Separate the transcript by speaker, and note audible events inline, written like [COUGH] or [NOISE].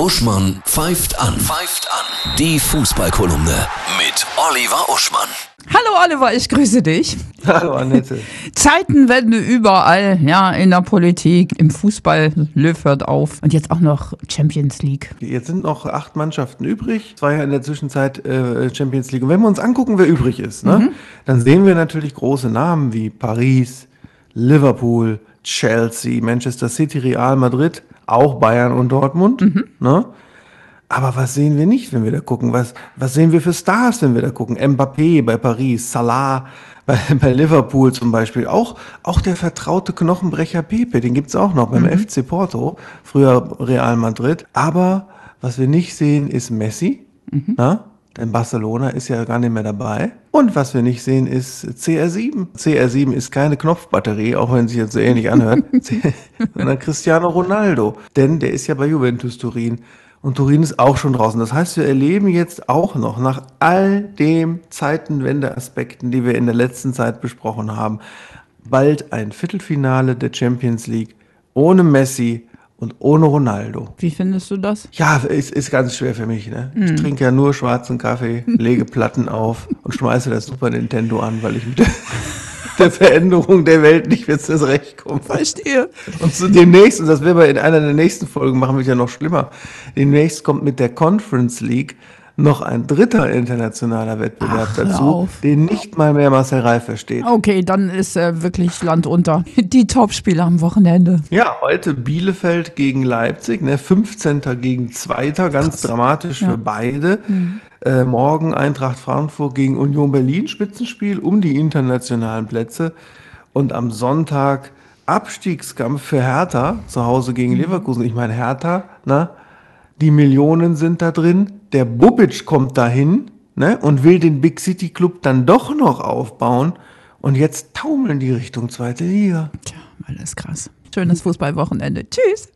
Speaker 1: Uschmann pfeift an. Pfeift an. Die Fußballkolumne mit Oliver Uschmann.
Speaker 2: Hallo Oliver, ich grüße dich.
Speaker 3: Hallo Annette.
Speaker 2: Zeitenwende überall, ja, in der Politik, im Fußball, Löw hört auf und jetzt auch noch Champions League.
Speaker 3: Jetzt sind noch acht Mannschaften übrig. Zwei ja in der Zwischenzeit äh, Champions League. Und wenn wir uns angucken, wer übrig ist, ne,
Speaker 2: Mhm.
Speaker 3: dann sehen wir natürlich große Namen wie Paris, Liverpool, Chelsea, Manchester City, Real Madrid, auch Bayern und Dortmund.
Speaker 2: Mhm.
Speaker 3: Ne? Aber was sehen wir nicht, wenn wir da gucken? Was, was sehen wir für Stars, wenn wir da gucken? Mbappé bei Paris, Salah bei, [LAUGHS] bei Liverpool zum Beispiel. Auch, auch der vertraute Knochenbrecher Pepe, den gibt's auch noch beim FC Porto, früher Real Madrid. Aber was wir nicht sehen, ist Messi. Na? Denn Barcelona ist ja gar nicht mehr dabei. Und was wir nicht sehen, ist CR7. CR7 ist keine Knopfbatterie, auch wenn es sich jetzt so ähnlich anhört, [LAUGHS] sondern Cristiano Ronaldo. Denn der ist ja bei Juventus Turin. Und Turin ist auch schon draußen. Das heißt, wir erleben jetzt auch noch nach all dem Zeitenwende-Aspekten, die wir in der letzten Zeit besprochen haben, bald ein Viertelfinale der Champions League ohne Messi und ohne Ronaldo.
Speaker 2: Wie findest du das?
Speaker 3: Ja, ist, ist ganz schwer für mich. Ne? Ich trinke ja nur schwarzen Kaffee, [LAUGHS] lege Platten auf und schmeiße das Super Nintendo an, weil ich mit der, [LAUGHS] der Veränderung der Welt nicht mehr zurechtkomme.
Speaker 2: Verstehe.
Speaker 3: Und so demnächst, und das werden wir in einer der nächsten Folgen machen, wird ja noch schlimmer. Demnächst kommt mit der Conference League noch ein dritter internationaler Wettbewerb
Speaker 2: Ach,
Speaker 3: dazu, den nicht mal mehr Marcel Reif versteht.
Speaker 2: Okay, dann ist äh, wirklich Land unter. Die Topspiele am Wochenende.
Speaker 3: Ja, heute Bielefeld gegen Leipzig, ne, 15. gegen 2. ganz dramatisch für beide. Äh, morgen Eintracht Frankfurt gegen Union Berlin, Spitzenspiel um die internationalen Plätze. Und am Sonntag Abstiegskampf für Hertha zu Hause gegen Leverkusen. Ich meine, Hertha, na, die Millionen sind da drin. Der Bubic kommt dahin ne, und will den Big City Club dann doch noch aufbauen. Und jetzt taumeln die Richtung zweite Liga.
Speaker 2: Tja, alles krass. Schönes Fußballwochenende. Tschüss.